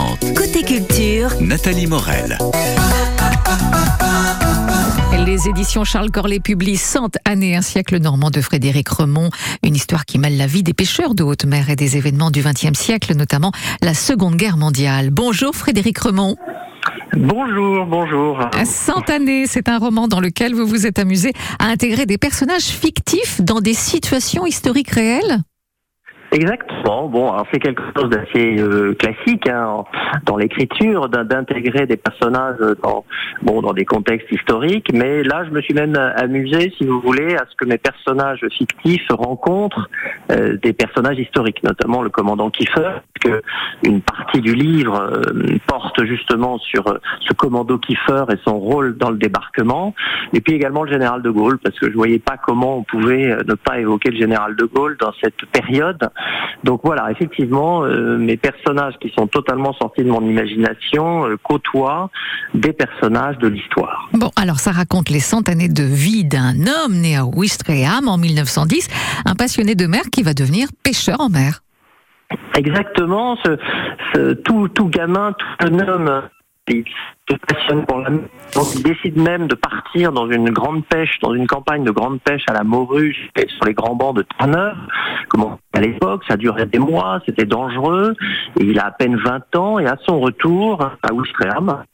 13h30. Côté culture, Nathalie Morel. Les éditions Charles Corlet publient 100 années, un siècle normand de Frédéric Remond, une histoire qui mêle la vie des pêcheurs de haute mer et des événements du XXe siècle, notamment la Seconde Guerre mondiale. Bonjour Frédéric Remond. Bonjour, bonjour. 100 années, c'est un roman dans lequel vous vous êtes amusé à intégrer des personnages fictifs dans des situations historiques réelles? Exactement. Bon, c'est quelque chose d'assez euh, classique hein, dans l'écriture, d'in- d'intégrer des personnages dans bon dans des contextes historiques. Mais là, je me suis même amusé, si vous voulez, à ce que mes personnages fictifs rencontrent euh, des personnages historiques, notamment le commandant Kiefer, que une partie du livre euh, porte justement sur euh, ce commando Kiefer et son rôle dans le débarquement, et puis également le général de Gaulle, parce que je voyais pas comment on pouvait euh, ne pas évoquer le général de Gaulle dans cette période. Donc voilà, effectivement, euh, mes personnages qui sont totalement sortis de mon imagination euh, côtoient des personnages de l'histoire. Bon, alors ça raconte les 100 années de vie d'un homme né à Ouistreham en 1910, un passionné de mer qui va devenir pêcheur en mer. Exactement, ce, ce- tout, tout gamin, tout jeune homme, il se passionne pour la mer. Donc il décide même de partir dans une grande pêche, dans une campagne de grande pêche à la morue sur les grands bancs de. Comment à l'époque, ça durait des mois, c'était dangereux. Et il a à peine 20 ans et à son retour à Ouistreham,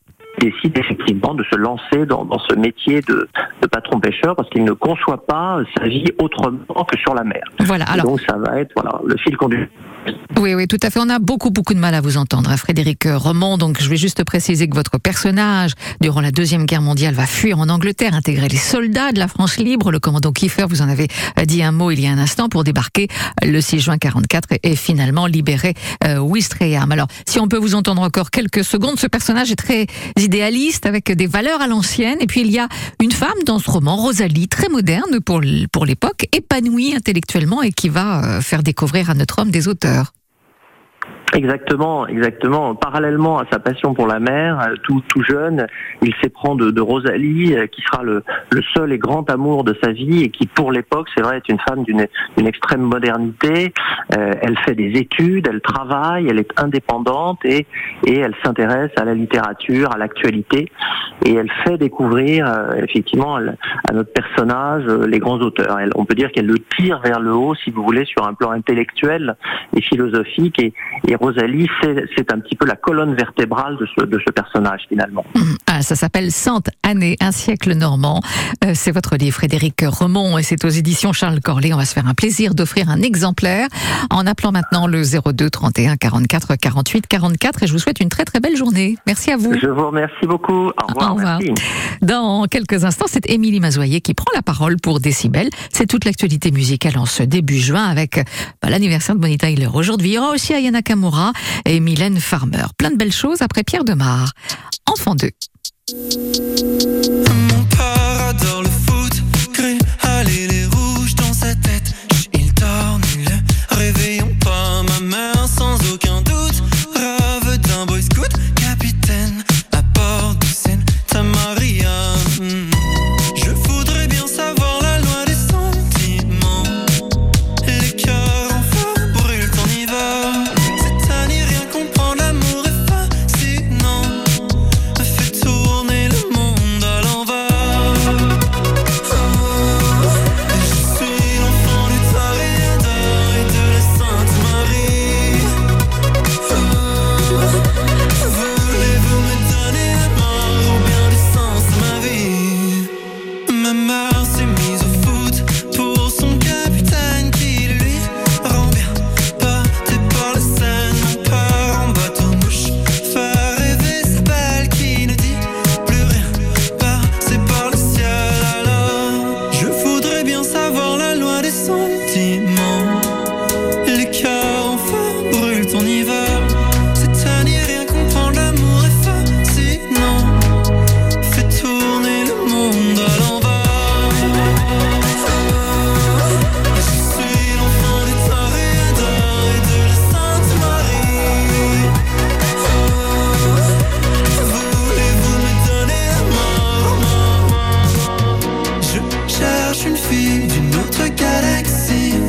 il décide effectivement de se lancer dans, dans ce métier de, de patron pêcheur parce qu'il ne conçoit pas sa vie autrement que sur la mer. Voilà, alors donc ça va être voilà le fil conducteur. Oui, oui, tout à fait. On a beaucoup, beaucoup de mal à vous entendre, hein, Frédéric Remond. Donc, je vais juste préciser que votre personnage, durant la Deuxième Guerre mondiale, va fuir en Angleterre, intégrer les soldats de la France libre. Le commandant Kiefer, vous en avez euh, dit un mot il y a un instant, pour débarquer euh, le 6 juin 44 et, finalement libérer euh. Alors, si on peut vous entendre encore quelques secondes, ce personnage est très idéaliste, avec des valeurs à l'ancienne. Et puis, il y a une femme dans ce roman, Rosalie, très moderne pour l'époque, épanouie intellectuellement et qui va euh, faire découvrir à notre homme des auteurs. Exactement, exactement. Parallèlement à sa passion pour la mer, euh, tout, tout jeune, il s'éprend de, de Rosalie, euh, qui sera le, le seul et grand amour de sa vie et qui, pour l'époque, c'est vrai, est une femme d'une d'une extrême modernité. Euh, elle fait des études, elle travaille, elle est indépendante et, et elle s'intéresse à la littérature, à l'actualité et elle fait découvrir euh, effectivement à notre personnage euh, les grands auteurs. Elle- on peut dire qu'elle le tire vers le haut, si vous voulez, sur un plan intellectuel et philosophique et, et Rosalie, c'est un petit peu la colonne vertébrale de ce, de ce personnage finalement. Ah, ça s'appelle 100 années, un siècle normand. Euh, c'est votre livre, Frédéric Remond, et c'est aux éditions Charles Corlet. On va se faire un plaisir d'offrir un exemplaire en appelant maintenant le 02 31 44 48 44. Et je vous souhaite une très très belle journée. Merci à vous. Je vous remercie beaucoup. Au revoir. Au revoir. Merci. Dans quelques instants, c'est Émilie Mazoyer qui prend la parole pour Décibel. C'est toute l'actualité musicale en ce début juin avec bah, l'anniversaire de Bonnie Tyler aujourd'hui. Il y aura aussi Ayana Kamura et Mylène Farmer. Plein de belles choses après Pierre Demar. Enfant 2. you une fille d'une autre galaxie.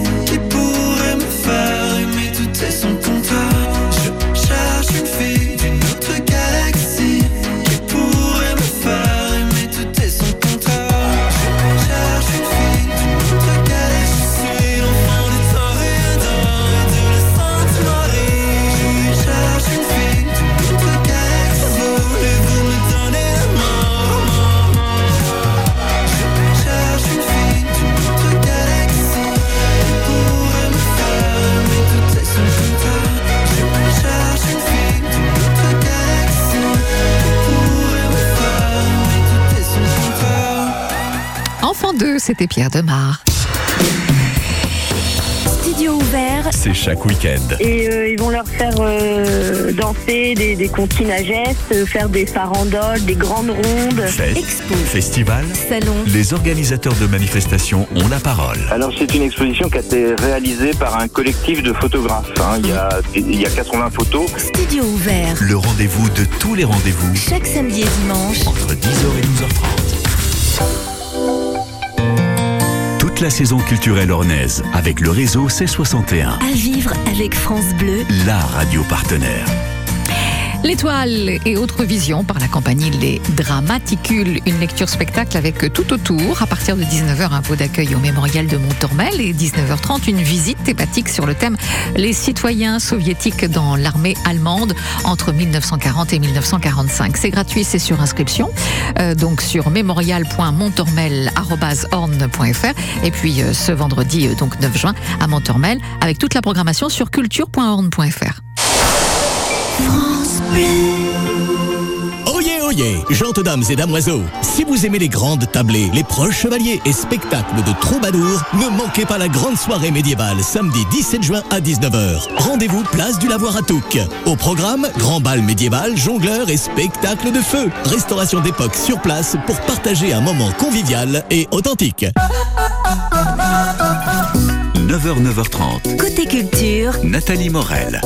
2, c'était Pierre Demar. Studio ouvert. C'est chaque week-end. Et euh, ils vont leur faire euh, danser des, des comptines à gestes, euh, faire des farandoles, des grandes rondes. Fête, Expo. festival, Salon. les organisateurs de manifestations ont la parole. Alors c'est une exposition qui a été réalisée par un collectif de photographes. hein. Il, y a, il y a 80 photos. Studio ouvert. Le rendez-vous de tous les rendez-vous Chaque samedi et dimanche. entre 10h et 12h30. Toute la saison culturelle ornaise avec le réseau C61, À vivre avec France Bleu. la radio partenaire. L'étoile et autres visions par la compagnie Les Dramaticules, une lecture spectacle avec tout autour. À partir de 19h, un pot d'accueil au mémorial de Montormel et 19h30, une visite thématique sur le thème Les citoyens soviétiques dans l'armée allemande entre 1940 et 1945. C'est gratuit, c'est sur inscription, euh, donc sur mémorial.montormel.orne.fr et puis euh, ce vendredi, euh, donc 9 juin, à Montormel, avec toute la programmation sur culture.orne.fr. Oyez, oyez, gentes dames et damoiseaux, si vous aimez les grandes tablées, les proches chevaliers et spectacles de troubadours, ne manquez pas la grande soirée médiévale samedi 17 juin à 19h. Rendez-vous place du Lavoir à Touques. Au programme, grand bal médiéval, jongleur et spectacle de feu. Restauration d'époque sur place pour partager un moment convivial et authentique. 9h, 9h30. Côté culture. Nathalie Morel.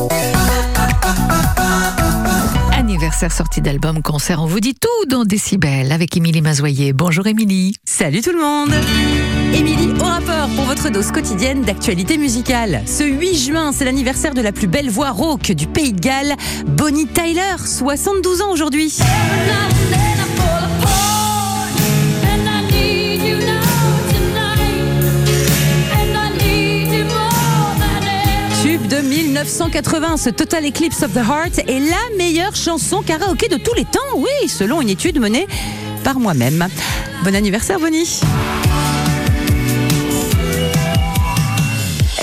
Anniversaire sortie d'album, concert, on vous dit tout dans Décibel avec Émilie Mazoyer. Bonjour Émilie. Salut tout le monde Émilie, au rapport pour votre dose quotidienne d'actualité musicale. Ce 8 juin, c'est l'anniversaire de la plus belle voix rauque du pays de Galles, Bonnie Tyler, 72 ans aujourd'hui. 1980, ce Total Eclipse of the Heart est la meilleure chanson karaoké de tous les temps, oui, selon une étude menée par moi-même. Bon anniversaire Bonnie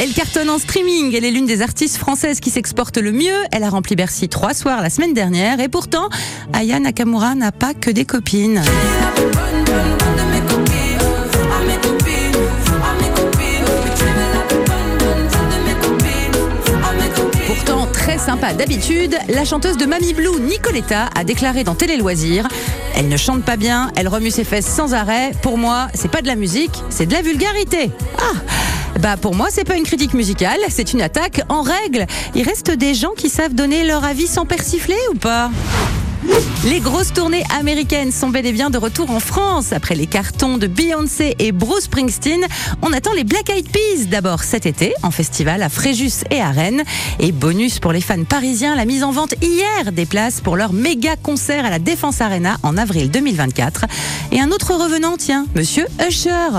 Elle cartonne en streaming. Elle est l'une des artistes françaises qui s'exporte le mieux. Elle a rempli Bercy trois soirs la semaine dernière. Et pourtant, Aya Nakamura n'a pas que des copines. Sympa d'habitude, la chanteuse de Mamie Blue, Nicoletta, a déclaré dans Télé Loisirs Elle ne chante pas bien, elle remue ses fesses sans arrêt. Pour moi, c'est pas de la musique, c'est de la vulgarité. Ah bah pour moi, c'est pas une critique musicale, c'est une attaque en règle. Il reste des gens qui savent donner leur avis sans persifler ou pas? Les grosses tournées américaines sont bel et bien de retour en France. Après les cartons de Beyoncé et Bruce Springsteen, on attend les Black Eyed Peas d'abord cet été en festival à Fréjus et à Rennes. Et bonus pour les fans parisiens, la mise en vente hier des places pour leur méga concert à la Défense Arena en avril 2024. Et un autre revenant, tiens, Monsieur Usher.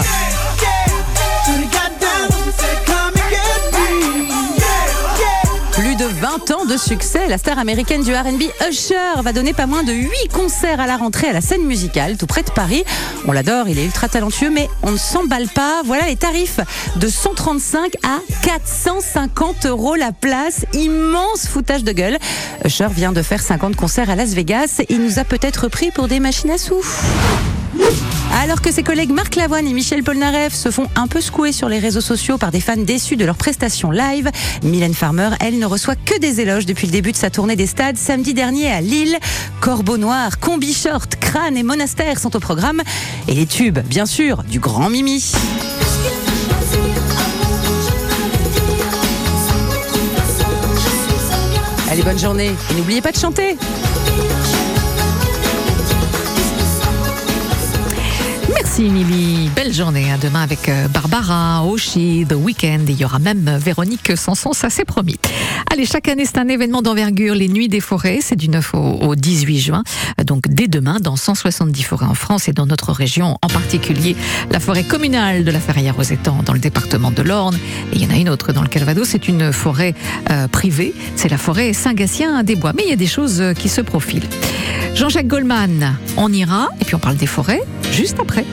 De 20 ans de succès, la star américaine du R&B Usher va donner pas moins de 8 concerts à la rentrée à la scène musicale tout près de Paris. On l'adore, il est ultra talentueux mais on ne s'emballe pas. Voilà les tarifs de 135 à 450 euros la place. Immense foutage de gueule. Usher vient de faire 50 concerts à Las Vegas. Il nous a peut-être pris pour des machines à sous. Alors que ses collègues Marc Lavoine et Michel Polnareff se font un peu secouer sur les réseaux sociaux par des fans déçus de leurs prestations live, Mylène Farmer, elle, ne reçoit que des éloges depuis le début de sa tournée des stades samedi dernier à Lille. Corbeau Noir, Combi Short, Crâne et Monastère sont au programme. Et les tubes, bien sûr, du grand Mimi. Allez, bonne journée. N'oubliez pas de chanter. Merci Émilie. Belle journée. À demain avec euh, Barbara, Oshi, The Weeknd. Et il y aura même euh, Véronique Sanson, ça c'est promis. Allez, chaque année, c'est un événement d'envergure. Les Nuits des forêts, c'est du 9 au, au 18 juin. Donc dès demain, dans 170 forêts en France et dans notre région, en particulier la forêt communale de la Ferrière aux Étangs dans le département de l'Orne. Et il y en a une autre dans le Calvados, c'est une forêt euh, privée. C'est la forêt Saint-Gatien des Bois. Mais il y a des choses qui se profilent. Jean-Jacques Goldman, on ira, et puis on parle des forêts juste après.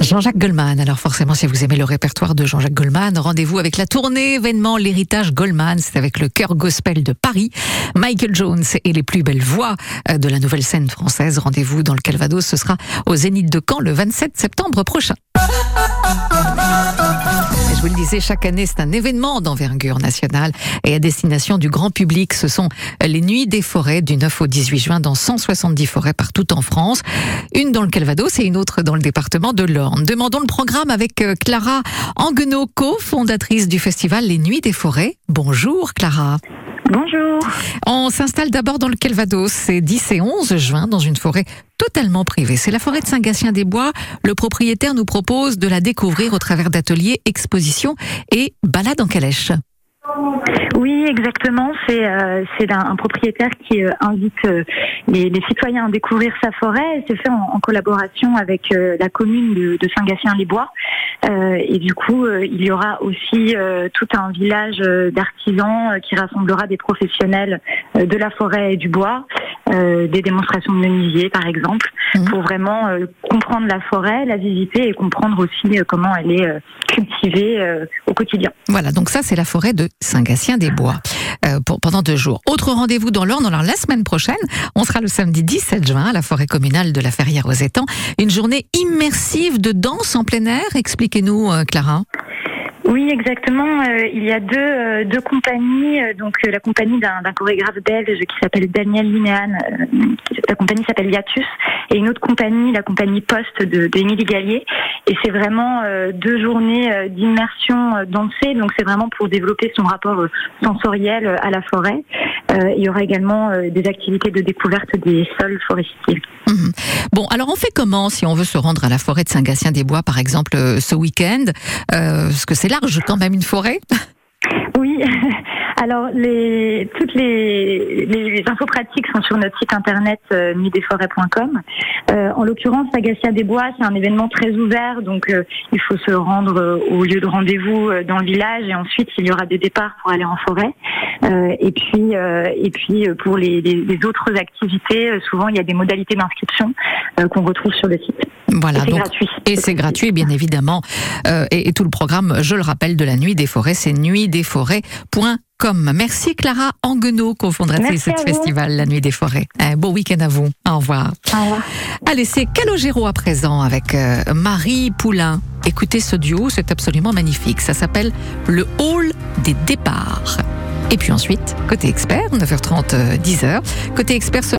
Jean-Jacques Goldman. Alors forcément, si vous aimez le répertoire de Jean-Jacques Goldman, rendez-vous avec la tournée événement L'héritage Goldman. C'est avec le chœur gospel de Paris. Michael Jones et les plus belles voix euh, de la nouvelle scène française. Rendez-vous dans le Calvados. Ce sera au Zénith de Caen le 27 septembre prochain. Vous le disais, chaque année, c'est un événement d'envergure nationale et à destination du grand public. Ce sont les Nuits des forêts du 9 au 18 juin dans 170 forêts partout en France. Une dans le Calvados et une autre dans le département de l'Orne. Demandons le programme avec euh, Clara Anguenot, co-fondatrice du festival Les Nuits des forêts. Bonjour Clara. Bonjour. On s'installe d'abord dans le Calvados, c'est 10 et 11 juin, dans une forêt totalement privée. C'est la forêt de Saint-Gatien-des-Bois. Le propriétaire nous propose de la découvrir au travers d'ateliers, expositions et balades en calèche. Oui, exactement. C'est euh, un, un propriétaire qui euh, invite euh, les, les citoyens à découvrir sa forêt. C'est fait en, en collaboration avec la commune de, de Saint-Gatien-les-Bois. Et du coup, il y aura aussi tout un village d'artisans qui rassemblera des professionnels de la forêt et du bois, des démonstrations de menuisier par exemple, Mhm. pour vraiment comprendre la forêt, la visiter et comprendre aussi comment elle est cultivée au quotidien. Voilà, donc ça c'est la forêt de Saint-Gatien-des-Bois euh, pour, pendant deux jours. Autre rendez-vous dans l'Orne, alors la semaine prochaine, on sera le samedi 17 juin à la forêt communale de la Ferrière aux Étangs. Une journée immersive de danse en plein air. Expliquez-nous, euh, Clara. Oui, exactement. Euh, il y a deux, euh, deux compagnies. euh, donc la compagnie d'un chorégraphe belge qui s'appelle Daniel qui- la compagnie s'appelle Yatus. Et une autre compagnie, la compagnie Poste de d'Émilie Gallier. Et c'est vraiment deux journées d'immersion dansée. Donc c'est vraiment pour développer son rapport sensoriel à la forêt. Il y aura également des activités de découverte des sols forestiers. Mhm. Bon, alors on fait comment si on veut se rendre à la forêt de Saint-Gatien-des-Bois, par exemple, ce week-end? Parce que c'est large quand même une forêt. Oui, alors les, toutes les, les infos pratiques sont sur notre site internet euh, nuitdesforêts.com. Euh, en l'occurrence, Agacia des Bois, c'est un événement très ouvert, donc euh, il faut se rendre euh, au lieu de rendez-vous euh, dans le village et ensuite il y aura des départs pour aller en forêt. Euh, et puis, euh, et puis euh, pour les, les- les autres activités, euh, souvent il y a des modalités d'inscription euh, qu'on retrouve sur le site. Voilà, Et c'est donc gratuit. Et c'est gratuit, bien évidemment. Euh, et, et tout le programme, je le rappelle, de la Nuit des Forêts, c'est nuitdesforêts.com. Merci Clara Anguenot, cofondatrice ce festival, la Nuit des Forêts. Un beau week-end à vous. Au revoir. Au revoir. Allez, c'est Calogero à présent avec euh, Marie Poulain. Écoutez ce duo, c'est absolument magnifique. Ça s'appelle Le Hall des départs. Et puis ensuite, côté expert, 9h30, euh, 10h. Côté expert, ce